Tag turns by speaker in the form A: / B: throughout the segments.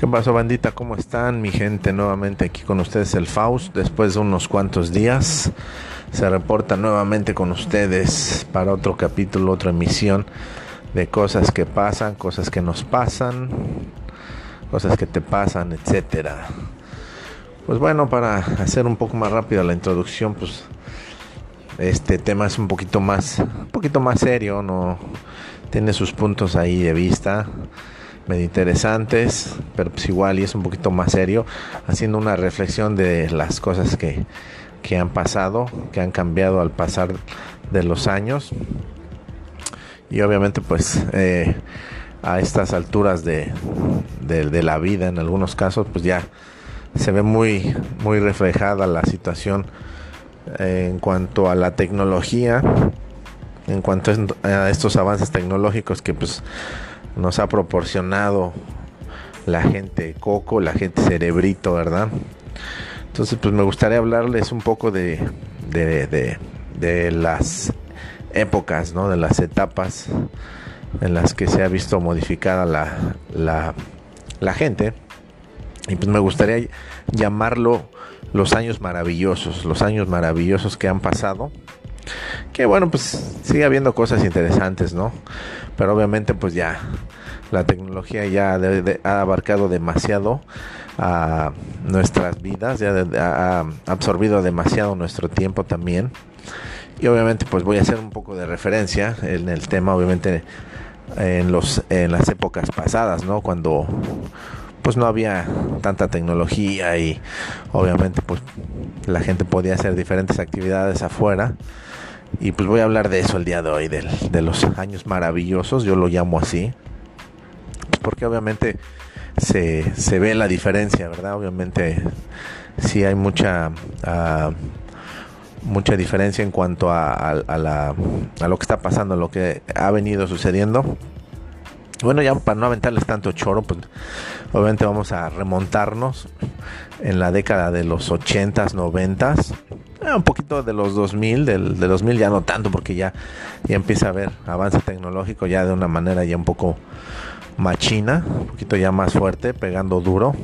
A: ¿Qué pasó, bandita? ¿Cómo están? Mi gente, nuevamente aquí con ustedes el Faust. Después de unos cuantos días, se reporta nuevamente con ustedes para otro capítulo, otra emisión de cosas que pasan, cosas que nos pasan, cosas que te pasan, etcétera. Pues bueno, para hacer un poco más rápida la introducción, pues este tema es un poquito más, un poquito más serio, no tiene sus puntos ahí de vista medio interesantes, pero pues igual y es un poquito más serio, haciendo una reflexión de las cosas que, que han pasado, que han cambiado al pasar de los años. Y obviamente pues eh, a estas alturas de, de, la vida, en algunos casos, pues ya se ve muy, muy reflejada la situación eh, en cuanto a la tecnología, en cuanto a estos avances tecnológicos que pues nos ha proporcionado la gente coco, la gente cerebrito, ¿verdad? Entonces, pues me gustaría hablarles un poco de, de, de, las épocas, ¿no? De las etapas en las que se ha visto modificada la, la, la gente. Y pues me gustaría llamarlo los años maravillosos, los años maravillosos que han pasado. Que bueno, pues sigue habiendo cosas interesantes, ¿no? Pero obviamente pues ya la tecnología ya ha abarcado demasiado a nuestras vidas, ya ha absorbido demasiado nuestro tiempo también. Y obviamente pues voy a hacer un poco de referencia en el tema, obviamente en los en las épocas pasadas, ¿no? Cuando pues no había tanta tecnología y obviamente pues la gente podía hacer diferentes actividades afuera y pues voy a hablar de eso el día de hoy, de los años maravillosos, yo lo llamo así, porque obviamente se, se ve la diferencia, ¿verdad? Obviamente sí hay mucha... Uh, mucha diferencia en cuanto a, a, lo que está pasando, lo que ha venido sucediendo. Bueno, ya para no aventarles tanto choro, pues obviamente vamos a remontarnos en la década de los 80s, 90s, eh, un poquito de los 2000, del, de 2000 ya no tanto porque ya, ya empieza a haber avance tecnológico ya de una manera ya un poco machina, un poquito ya más fuerte, pegando duro.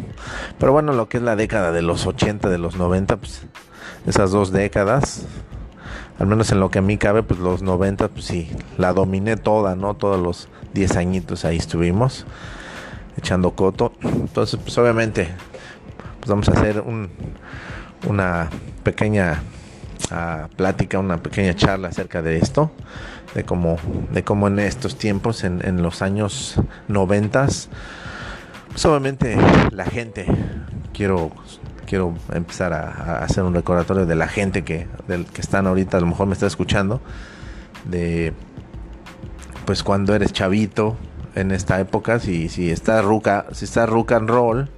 A: Pero bueno, lo que es la década de los 80, de los 90, pues esas dos décadas, al menos en lo que a mí cabe, pues los 90, pues sí, la dominé toda, ¿no? Todos los 10 añitos ahí estuvimos echando coto. Entonces, pues obviamente, pues vamos a hacer un, una pequeña uh, plática, una pequeña charla acerca de esto, de cómo, de cómo en estos tiempos, en, los años noventas, obviamente la gente, quiero quiero empezar a, hacer un recordatorio de la gente que, del, que están ahorita, a lo mejor me está escuchando, de pues cuando eres chavito en esta época, si, si está ruca, si está rock and roll,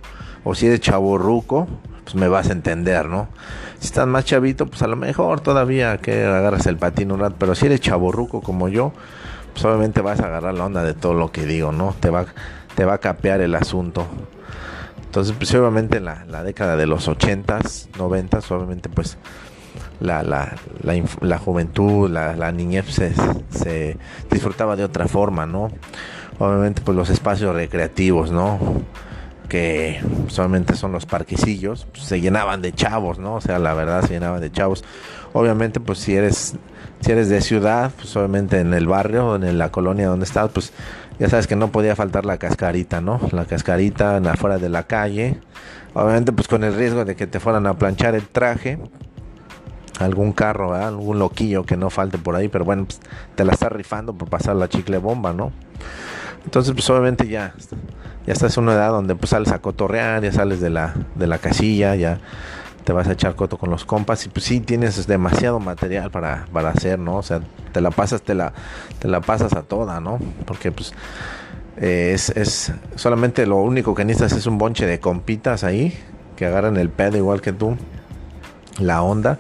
A: o si eres chavo ruco, pues me vas a entender, ¿no? Si estás más chavito, pues a lo mejor todavía que agarras el patín un rato, pero si eres chaborruco como yo, pues obviamente vas a agarrar la onda de todo lo que digo, ¿no? Te va, te va a capear el asunto. Entonces, pues obviamente en la, la década de los 80s, 90s, obviamente pues la, la, la, la juventud, la, la niñez se, se, disfrutaba de otra forma, ¿no? Obviamente pues los espacios recreativos, ¿no? Que solamente son los parquecillos, pues, se llenaban de chavos, ¿no? O sea, la verdad se llenaban de chavos. Obviamente, pues si eres si eres de ciudad, pues obviamente en el barrio, en la colonia donde estás, pues ya sabes que no podía faltar la cascarita, ¿no? La cascarita afuera de la calle. Obviamente, pues con el riesgo de que te fueran a planchar el traje, algún carro, algún loquillo que no falte por ahí, pero bueno, pues te la estás rifando por pasar la chicle bomba, ¿no? Entonces, pues obviamente ya ya estás en una edad donde pues sales a cotorrear, ya sales de la, de la casilla, ya te vas a echar coto con los compas y pues sí tienes demasiado material para, para hacer, ¿no? O sea, te la pasas, te la, te la pasas a toda, ¿no? Porque pues eh, es, es solamente lo único que necesitas es un bonche de compitas ahí que agarran el pedo igual que tú, la onda.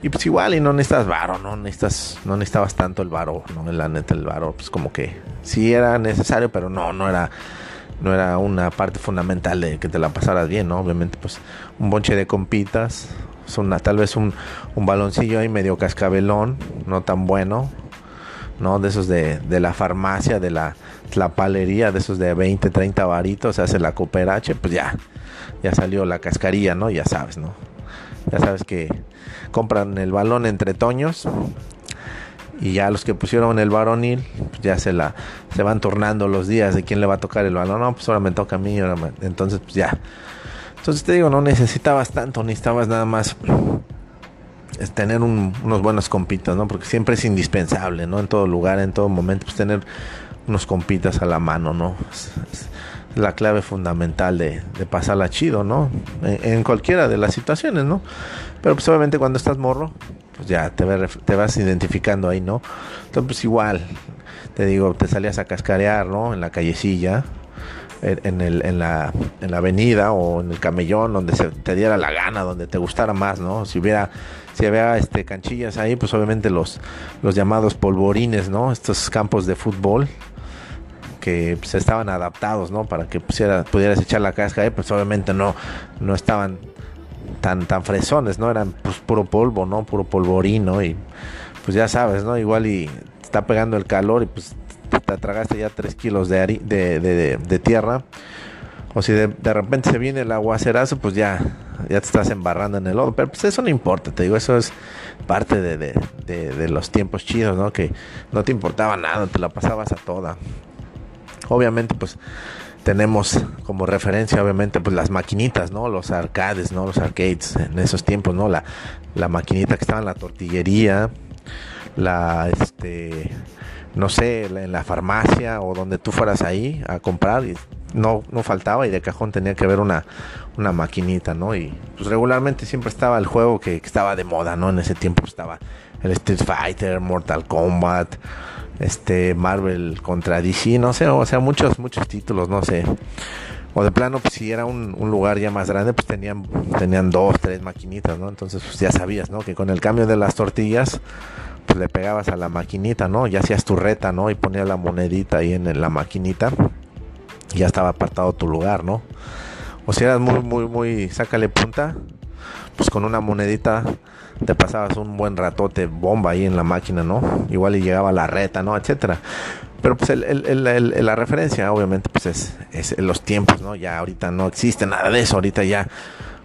A: Y pues igual y no necesitas varo, no necesitas, no necesitabas tanto el varo, no la neta el varo, pues como que sí era necesario, pero no, no era no era una parte fundamental de que te la pasaras bien, ¿no? Obviamente, pues un bonche de compitas, una, tal vez un, un baloncillo ahí medio cascabelón, no tan bueno, ¿no? De esos de, de la farmacia, de la, la palería, de esos de 20, 30 varitos, hace la cooperache, pues ya, ya salió la cascarilla, ¿no? Ya sabes, ¿no? Ya sabes que compran el balón entre toños y ya los que pusieron el varonil pues ya se la se van tornando los días de quién le va a tocar el balón. No pues ahora me toca a mí entonces pues ya. Entonces te digo no necesitabas tanto necesitabas nada más tener unos buenos compitas no porque siempre es indispensable no en todo lugar en todo momento pues tener unos compitas a la mano no es, la clave fundamental de, de pasarla chido no en, en cualquiera de las situaciones no pero pues obviamente cuando estás morro pues ya te, te vas identificando ahí, ¿no? Entonces, pues igual, te digo, te salías a cascarear, ¿no? En la callecilla, en, el, en, la, en la avenida o en el camellón, donde se te diera la gana, donde te gustara más, ¿no? Si hubiera, si había este, canchillas ahí, pues obviamente los, los llamados polvorines, ¿no? Estos campos de fútbol que pues, estaban adaptados, ¿no? Para que pudieras echar la casca ahí, pues obviamente no, no estaban tan, tan fresones, ¿no? Eran pues puro polvo, ¿no? Puro polvorino y pues ya sabes, ¿no? Igual y está pegando el calor y pues te tragaste ya 3 kilos de, tierra. O si de, repente se viene el aguacerazo, pues ya, ya te estás embarrando en el lodo. Pero pues eso no importa, te digo, eso es parte de, los tiempos chidos, ¿no? Que no te importaba nada, te la pasabas a toda. Obviamente, pues tenemos como referencia obviamente pues las maquinitas, ¿no? Los arcades, ¿no? Los arcades en esos tiempos, ¿no? La, la maquinita que estaba en la tortillería, la este no sé, en la farmacia o donde tú fueras ahí a comprar y no, no faltaba y de cajón tenía que haber una, una maquinita, ¿no? Y pues regularmente siempre estaba el juego que, que estaba de moda, ¿no? En ese tiempo estaba el Street Fighter, Mortal Kombat, este Marvel contra DC, no sé, o sea, muchos, muchos títulos, no sé. O de plano, pues si era un, lugar ya más grande, pues tenían, tenían dos, tres maquinitas, ¿no? Entonces, pues ya sabías, ¿no? Que con el cambio de las tortillas, pues le pegabas a la maquinita, ¿no? Ya hacías tu reta, ¿no? Y ponías la monedita ahí en la maquinita. Y ya estaba apartado tu lugar, ¿no? O si eras muy, muy, muy, sácale punta, pues con una monedita te pasabas un buen ratote bomba ahí en la máquina, ¿no? Igual y llegaba la reta, ¿no? Etcétera. Pero pues la referencia, obviamente, pues es, es los tiempos, ¿no? Ya ahorita no existe nada de eso, ahorita ya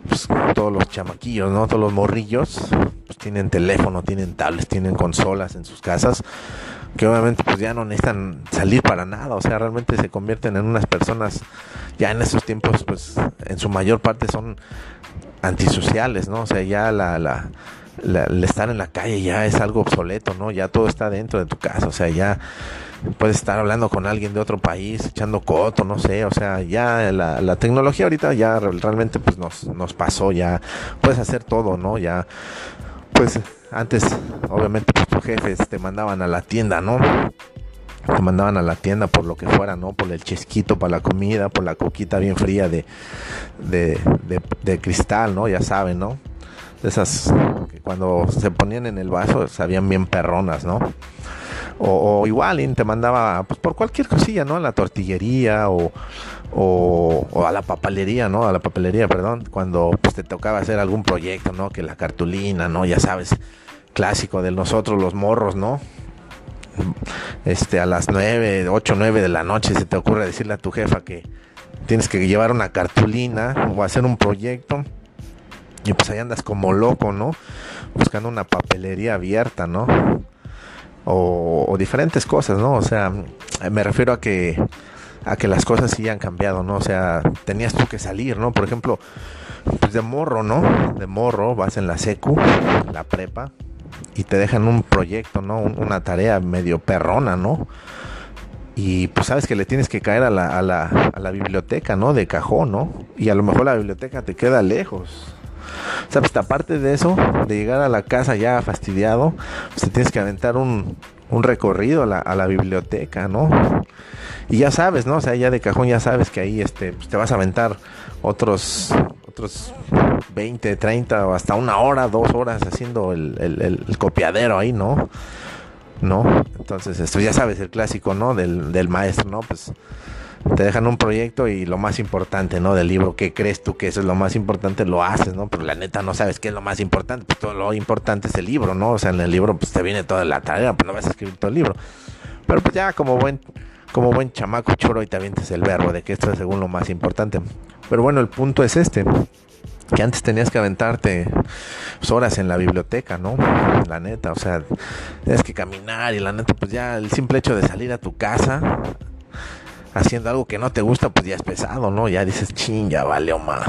A: pues, todos los chamaquillos, ¿no? Todos los morrillos, pues tienen teléfono, tienen tablets, tienen consolas en sus casas, que obviamente pues ya no necesitan salir para nada, o sea, realmente se convierten en unas personas, ya en esos tiempos, pues en su mayor parte son antisociales, ¿no? O sea, ya la, la el estar en la calle ya es algo obsoleto, ¿no? Ya todo está dentro de tu casa, o sea, ya puedes estar hablando con alguien de otro país, echando coto, no sé, o sea, ya la, tecnología ahorita ya realmente pues nos, nos pasó, ya puedes hacer todo, ¿no? Ya, pues antes, obviamente, pues tus jefes te mandaban a la tienda, ¿no? Te mandaban a la tienda por lo que fuera, ¿no? Por el chesquito para la comida, por la coquita bien fría de, de, de, de cristal, ¿no? Ya saben, ¿no? Esas que cuando se ponían en el vaso sabían bien perronas, ¿no? O, igual te mandaba pues por cualquier cosilla, ¿no? A la tortillería o, o, a la papelería, ¿no? A la papelería, perdón, cuando pues, te tocaba hacer algún proyecto, ¿no? Que la cartulina, ¿no? Ya sabes, clásico de nosotros los morros, ¿no? Este, a las 9, 8, 9 de la noche se te ocurre decirle a tu jefa que tienes que llevar una cartulina o hacer un proyecto y pues ahí andas como loco, ¿no? Buscando una papelería abierta, ¿no? O, diferentes cosas, ¿no? O sea, me refiero a que a que las cosas sí han cambiado, ¿no? O sea, tenías tú que salir, ¿no? Por ejemplo, pues de morro, ¿no? De morro, vas en la secu, la prepa, y te dejan un proyecto, ¿no? una tarea medio perrona, ¿no? Y pues sabes que le tienes que caer a la, a la, a la biblioteca, ¿no? De cajón, ¿no? Y a lo mejor la biblioteca te queda lejos. ¿Sabes? Aparte de eso, de llegar a la casa ya fastidiado, pues te tienes que aventar un, un recorrido a la, biblioteca, ¿no? Y ya sabes, ¿no? O sea, ya de cajón ya sabes que ahí este, pues te vas a aventar otros, otros 20, 30 o hasta una hora, dos horas haciendo el, el, el copiadero ahí, ¿no? ¿No? Entonces, esto ya sabes, el clásico, ¿no? Del, del maestro, ¿no? Pues te dejan un proyecto y lo más importante, ¿no? Del libro, que crees tú que eso es lo más importante, lo haces, ¿no? Pero la neta no sabes qué es lo más importante, pues todo lo importante es el libro, ¿no? O sea, en el libro pues te viene toda la tarea, pues no vas a escribir todo el libro. Pero pues ya como buen como buen chamaco choro y te avientes el verbo de que esto es según lo más importante. Pero bueno, el punto es este que antes tenías que aventarte pues, horas en la biblioteca, ¿no? La neta, o sea, tienes que caminar y la neta, pues ya el simple hecho de salir a tu casa haciendo algo que no te gusta, pues ya es pesado, ¿no? Ya dices, ching, ya vale, más.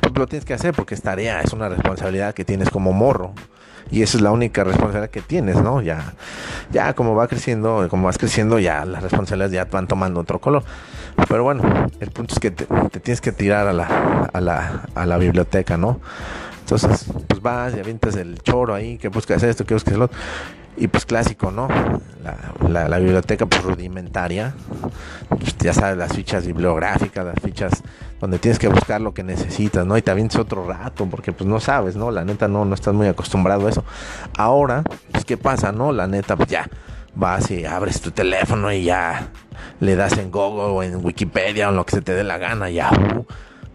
A: Pues lo tienes que hacer porque es tarea, es una responsabilidad que tienes como morro. Y esa es la única responsabilidad que tienes, ¿no? Ya, ya como va creciendo, como vas creciendo, ya las responsabilidades ya van tomando otro color. Pero bueno, el punto es que te, tienes que tirar a la, a la, a la biblioteca, ¿no? Entonces, pues vas y avientas el choro ahí, que buscas esto, que buscas lo otro. Y pues clásico, ¿no? La, la, biblioteca pues rudimentaria. Pues, ya sabes, las fichas bibliográficas, las fichas donde tienes que buscar lo que necesitas, ¿no? Y te avientas otro rato, porque pues no sabes, ¿no? La neta no, no estás muy acostumbrado a eso. Ahora, pues ¿qué pasa, no? La neta, pues ya vas y abres tu teléfono y ya le das en Google o en Wikipedia o en lo que se te dé la gana, ya, uh,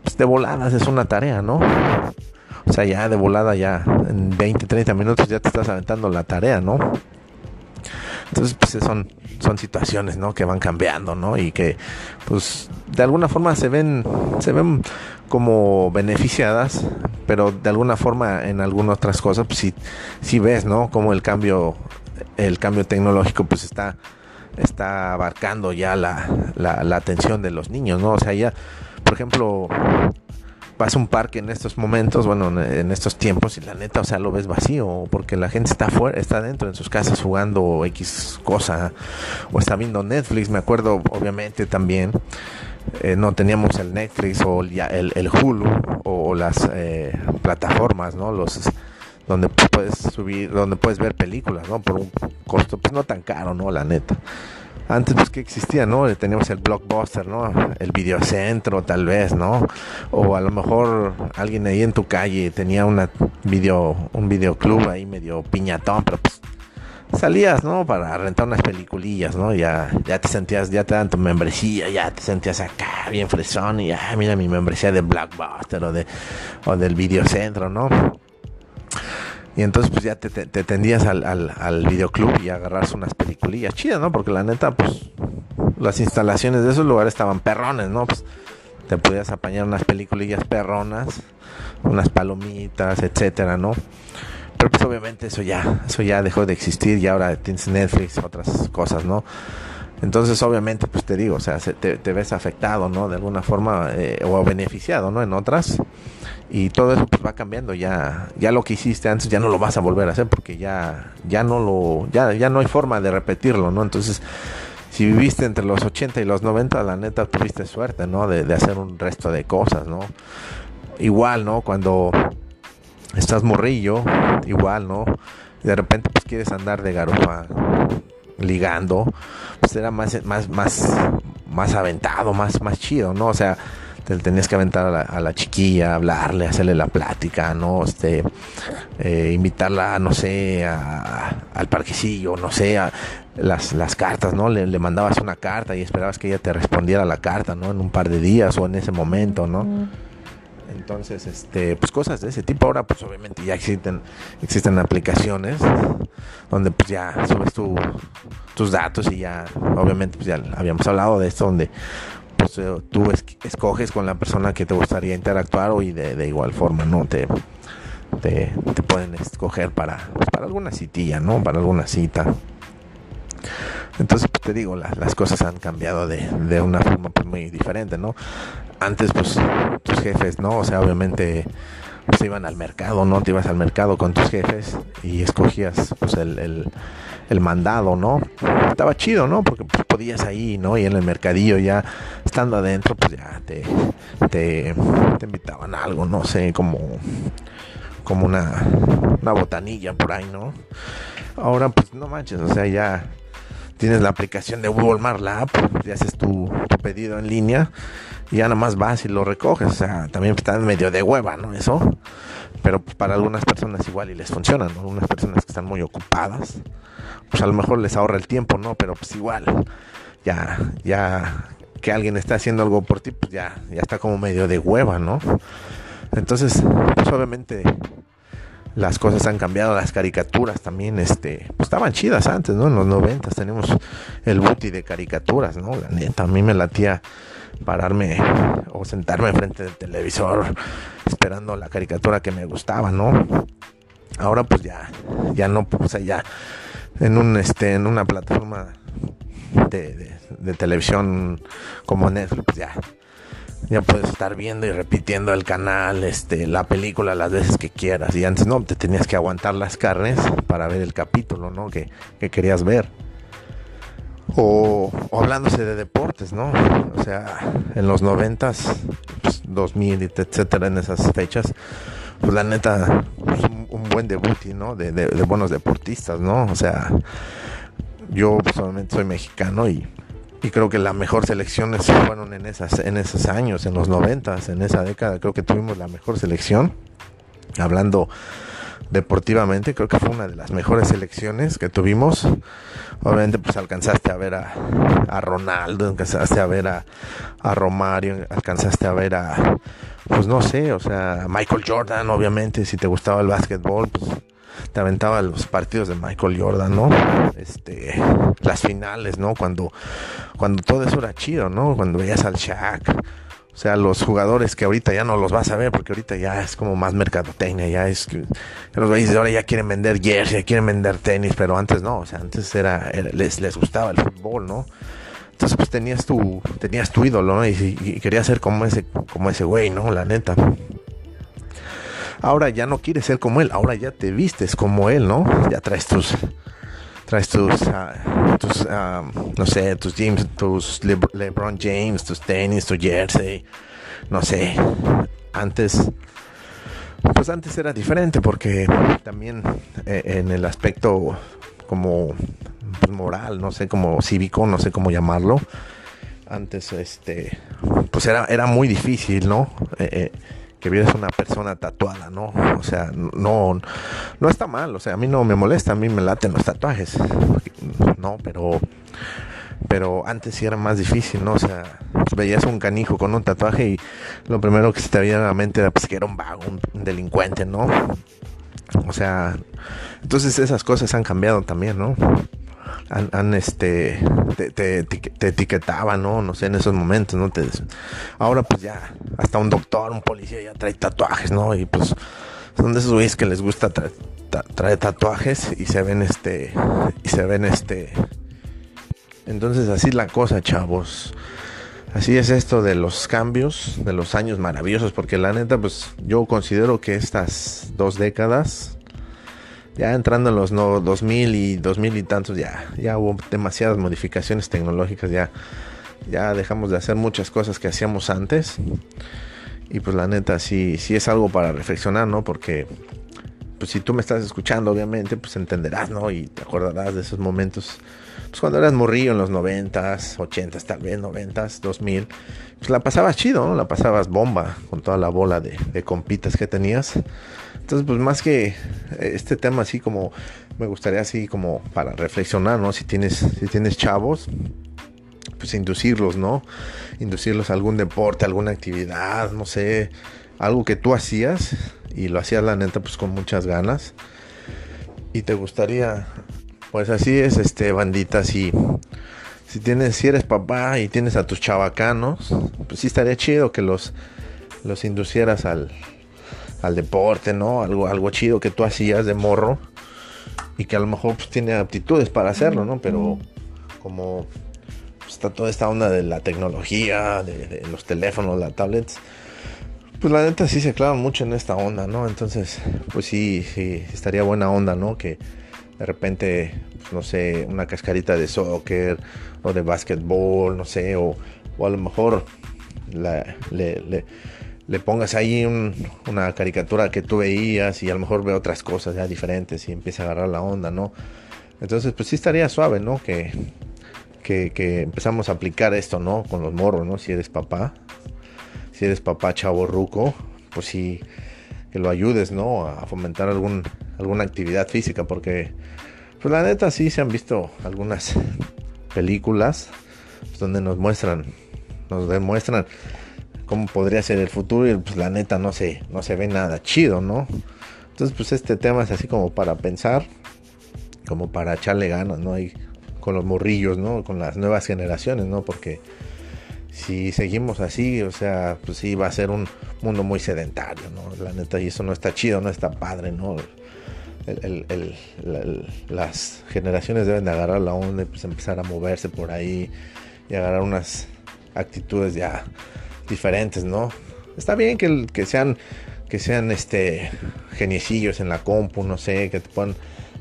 A: pues de voladas es una tarea, ¿no? O sea, ya de volada, ya en 20, 30 minutos ya te estás aventando la tarea, ¿no? Entonces, pues son, son situaciones, ¿no? Que van cambiando, ¿no? Y que, pues, de alguna forma se ven, se ven como beneficiadas, pero de alguna forma en algunas otras cosas, pues sí, sí ves, ¿no? Como el cambio, el cambio tecnológico, pues está, está abarcando ya la, la, la atención de los niños, ¿no? O sea, ya, por ejemplo, vas a un parque en estos momentos, bueno, en estos tiempos y la neta, o sea, lo ves vacío porque la gente está fuera, está dentro en sus casas jugando X cosa o está viendo Netflix, me acuerdo obviamente también eh, no teníamos el Netflix o el, el Hulu o, las eh, plataformas, ¿no? Los donde puedes subir, donde puedes ver películas, ¿no? Por un costo pues no tan caro, ¿no? La neta antes pues que existía, ¿no? Teníamos el blockbuster, ¿no? El videocentro tal vez, ¿no? O a lo mejor alguien ahí en tu calle tenía una video, un videoclub ahí medio piñatón, pero pues salías, ¿no? Para rentar unas peliculillas, ¿no? Ya, ya te sentías, ya te dan tu membresía, ya te sentías acá bien fresón y ya, mira mi membresía de Blockbuster o de o del videocentro, ¿no? Y entonces pues ya te, te, tendías al, al, videoclub y agarras unas peliculillas chidas, ¿no? Porque la neta, pues las instalaciones de esos lugares estaban perrones, ¿no? Pues te podías apañar unas peliculillas perronas, unas palomitas, etcétera, ¿no? Pero pues obviamente eso ya, eso ya dejó de existir y ahora tienes Netflix, otras cosas, ¿no? Entonces, obviamente, pues te digo, o sea, te, te ves afectado, ¿no? De alguna forma, eh, o beneficiado, ¿no? En otras. Y todo eso pues va cambiando. Ya ya lo que hiciste antes ya no lo vas a volver a hacer porque ya ya no lo ya ya no hay forma de repetirlo no entonces si viviste entre los 80 y los 90 la neta tuviste suerte no de, hacer un resto de cosas no igual no cuando estás morrillo igual no de repente pues quieres andar de garufa ligando pues era más más más más aventado más más chido no o sea te tenías que aventar a la, chiquilla, hablarle, hacerle la plática, ¿no? Este, eh, invitarla, no sé, al parquecillo, no sé, a las, las cartas, ¿no? Le, le, mandabas una carta y esperabas que ella te respondiera la carta, ¿no? En un par de días o en ese momento, ¿no? Entonces, este, pues cosas de ese tipo. Ahora, pues obviamente ya existen, existen aplicaciones donde pues ya subes tu, tus datos y ya, obviamente, pues ya habíamos hablado de esto, donde pues eh, tú escoges con la persona que te gustaría interactuar y de, igual forma, ¿no? Te, te, pueden escoger para, pues, para alguna citilla, ¿no? Para alguna cita. Entonces, pues, te digo, las cosas han cambiado de, de una forma pues, muy diferente, ¿no? Antes, pues, tus jefes, ¿no? O sea, obviamente pues iban al mercado, ¿no? Te ibas al mercado con tus jefes y escogías pues el, el, mandado, ¿no? Estaba chido, ¿no? Porque pues, podías ahí, ¿no? Y en el mercadillo ya estando adentro, pues ya te, te, te invitaban a algo, no sé, como, como una, una botanilla por ahí, ¿no? Ahora pues no manches, o sea, ya tienes la aplicación de Walmart, la app, haces tu pedido en línea y ya nada más vas y lo recoges. O sea, también está medio de hueva, ¿no? Eso. Pero para algunas personas igual y les funciona, ¿no? Algunas personas que están muy ocupadas, pues a lo mejor les ahorra el tiempo, ¿no? Pero pues igual, ya, ya que alguien está haciendo algo por ti, pues ya, ya está como medio de hueva, ¿no? Entonces, pues obviamente las cosas han cambiado, las caricaturas también, este, pues estaban chidas antes, ¿no? En los noventas tenemos el booty de caricaturas, ¿no? La neta, a mí me latía pararme o sentarme frente del televisor esperando la caricatura que me gustaba, ¿no? Ahora pues ya, ya no, o sea, ya en un, este, en una plataforma de, de televisión como Netflix, pues ya ya puedes estar viendo y repitiendo el canal, este, la película las veces que quieras. Y antes no, te tenías que aguantar las carnes para ver el capítulo, ¿no? Que, querías ver. O, hablándose de deportes, ¿no? O sea, en los noventas, pues, 2000, etcétera, en esas fechas, pues la neta, pues, un, buen debut, ¿no? De, de, de buenos deportistas, ¿no? O sea, yo personalmente soy mexicano y y creo que la mejor selección fueron en esas en esos años, en los noventas, en esa década, creo que tuvimos la mejor selección. Hablando deportivamente, creo que fue una de las mejores selecciones que tuvimos. Obviamente, pues alcanzaste a ver a, a Ronaldo, alcanzaste a ver a, a, Romario, alcanzaste a ver a, pues no sé, o sea, Michael Jordan, obviamente, si te gustaba el básquetbol, pues te aventaba los partidos de Michael Jordan, ¿no? Este, las finales, ¿no? Cuando, cuando todo eso era chido, ¿no? Cuando veías al Shaq. O sea, los jugadores que ahorita ya no los vas a ver porque ahorita ya es como más mercadotecnia, ya es que los veis ahora ya quieren vender jersey, ya quieren vender tenis, pero antes no, o sea, antes era, les, les gustaba el fútbol, ¿no? Entonces pues tenías tu, tenías tu ídolo, ¿no? Y, y querías ser como ese, como ese güey, ¿no? La neta. Ahora ya no quieres ser como él, ahora ya te vistes como él, ¿no? Ya traes tus traes tus, ah, ah, no sé, tus James, tus LeBron James, tus tenis, tu jersey, no sé. Antes, pues antes era diferente porque también eh, en el aspecto como pues, moral, no sé, como cívico, no sé cómo llamarlo. Antes, este, pues era, era muy difícil, ¿no? Eh, eh, que vieras una persona tatuada, ¿no? O sea, no, no está mal, o sea, a mí no me molesta, a mí me laten los tatuajes, no, pero, pero antes sí era más difícil, ¿no? O sea, veías un canijo con un tatuaje y lo primero que se te veía en la mente era pues que era un vago, un delincuente, ¿no? O sea, entonces esas cosas han cambiado también, ¿no? Han, este te, etiquetaban, ¿no? No sé, en esos momentos, ¿no? Te, ahora pues ya, hasta un doctor, un policía ya trae tatuajes, ¿no? Y pues son de esos güeyes que les gusta traer tatuajes y se ven este y se ven este entonces así la cosa, chavos. Así es esto de los cambios, de los años maravillosos, porque la neta, pues yo considero que estas dos décadas ya entrando en los no, 2000 y 2000 y tantos, ya, ya hubo demasiadas modificaciones tecnológicas, ya, ya dejamos de hacer muchas cosas que hacíamos antes. Y pues la neta, sí, sí es algo para reflexionar, ¿no? Porque, pues si tú me estás escuchando, obviamente, pues entenderás, ¿no? Y te acordarás de esos momentos, pues cuando eras morrillo en los 90s, 80s, tal vez 90s, 2000, pues la pasabas chido, ¿no? La pasabas bomba con toda la bola de, de compitas que tenías. Entonces, pues más que este tema así como me gustaría así como para reflexionar, ¿no? Si tienes, si tienes chavos, pues inducirlos, ¿no? Inducirlos a algún deporte, alguna actividad, no sé, algo que tú hacías y lo hacías la neta pues con muchas ganas. Y te gustaría, pues así es, este, bandita, si, si tienes, si eres papá y tienes a tus chavacanos, pues sí estaría chido que los, los inducieras al, al deporte, ¿no? Algo, algo chido que tú hacías de morro y que a lo mejor pues, tiene aptitudes para hacerlo, ¿no? Pero como pues, está toda esta onda de la tecnología, de, los teléfonos, las tablets, pues la neta sí se clavan mucho en esta onda, ¿no? Entonces, pues sí, sí, estaría buena onda, ¿no? Que de repente, pues, no sé, una cascarita de soccer o de básquetbol, no sé, o, o a lo mejor la, le le pongas ahí una caricatura que tú veías y a lo mejor ve otras cosas ya diferentes y empieza a agarrar la onda, ¿no? Entonces, pues sí estaría suave, ¿no? Que, que, empezamos a aplicar esto, ¿no? Con los morros, ¿no? Si eres papá, si eres papá chavo ruco, pues sí, que lo ayudes, ¿no? A fomentar algún, alguna actividad física, porque, pues la neta sí se han visto algunas películas donde nos muestran nos demuestran cómo podría ser el futuro y pues la neta no se, no se ve nada chido, ¿no? Entonces pues este tema es así como para pensar, como para echarle ganas, ¿no? Y con los morrillos, ¿no? Con las nuevas generaciones, ¿no? Porque si seguimos así, o sea, pues sí va a ser un mundo muy sedentario, ¿no? La neta, y eso no está chido, no está padre, ¿no? las generaciones deben de agarrar la onda y pues empezar a moverse por ahí y agarrar unas actitudes ya diferentes, ¿no? Está bien que, que sean que sean este geniecillos en la compu, no sé, que te puedan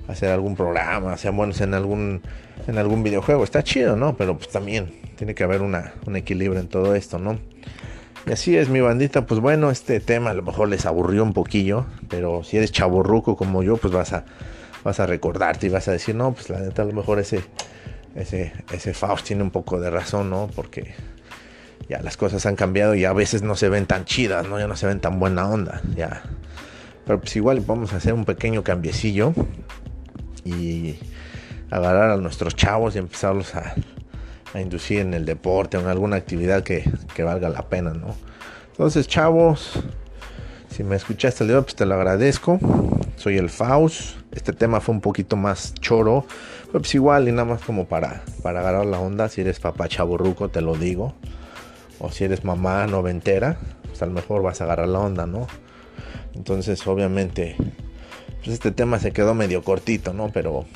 A: hacer algún programa, sean buenos en algún en algún videojuego, está chido, ¿no? Pero pues también tiene que haber una, un equilibrio en todo esto, ¿no? Y así es mi bandita, pues bueno, este tema a lo mejor les aburrió un poquillo, pero si eres chaborruco como yo, pues vas a vas a recordarte y vas a decir, no, pues la neta a lo mejor ese ese ese Faust tiene un poco de razón, ¿no? Porque ya las cosas han cambiado y a veces no se ven tan chidas, ¿no? Ya no se ven tan buena onda, ya. Pero pues igual vamos a hacer un pequeño cambiecillo y agarrar a nuestros chavos y empezarlos a, inducir en el deporte o en alguna actividad que, valga la pena, ¿no? Entonces, chavos, si me escuchaste el día, pues te lo agradezco. Soy el Faust. Este tema fue un poquito más choro. pues igual y nada más como para, para agarrar la onda. Si eres papá chaburruco, te lo digo o si eres mamá noventera, pues a lo mejor vas a agarrar la onda, ¿no? Entonces, obviamente, pues este tema se quedó medio cortito, ¿no? Pero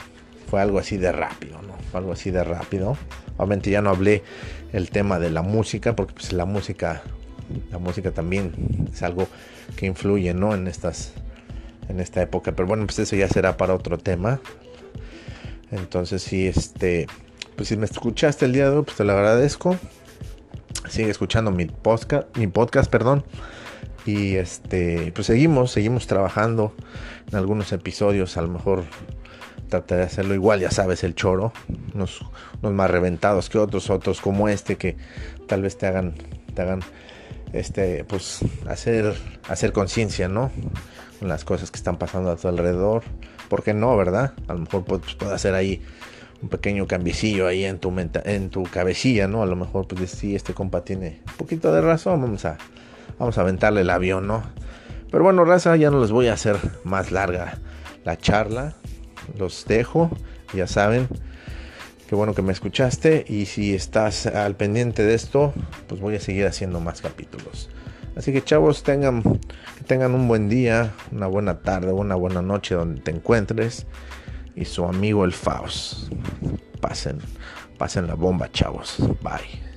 A: fue algo así de rápido, ¿no? Algo así de rápido. Obviamente ya no hablé el tema de la música, porque pues la música, la música también es algo que influye, ¿no? En estas, en esta época. Pero bueno, pues eso ya será para otro tema. Entonces, si este, pues si me escuchaste el día de hoy, pues te lo agradezco sigue escuchando mi podcast, mi podcast, perdón. Y este, pues seguimos, seguimos trabajando en algunos episodios, a lo mejor trataré de hacerlo igual, ya sabes, el choro, unos, más reventados que otros, otros como este que tal vez te hagan, te hagan, este, pues hacer, hacer conciencia, ¿no? Con las cosas que están pasando a tu alrededor. ¿Por qué no, verdad? A lo mejor pues, puedo hacer ahí un pequeño cambiecillo ahí en tu, en tu cabecilla, ¿no? A lo mejor, pues sí, este compa tiene un poquito de razón, vamos a, vamos a aventarle el avión, ¿no? Pero bueno, raza, ya no les voy a hacer más larga la charla, los dejo, ya saben. Qué bueno que me escuchaste y si estás al pendiente de esto, pues voy a seguir haciendo más capítulos. Así que chavos, tengan, que tengan un buen día, una buena tarde, una buena noche donde te encuentres y su amigo el Faust. Pasen, pasen la bomba, chavos. Bye.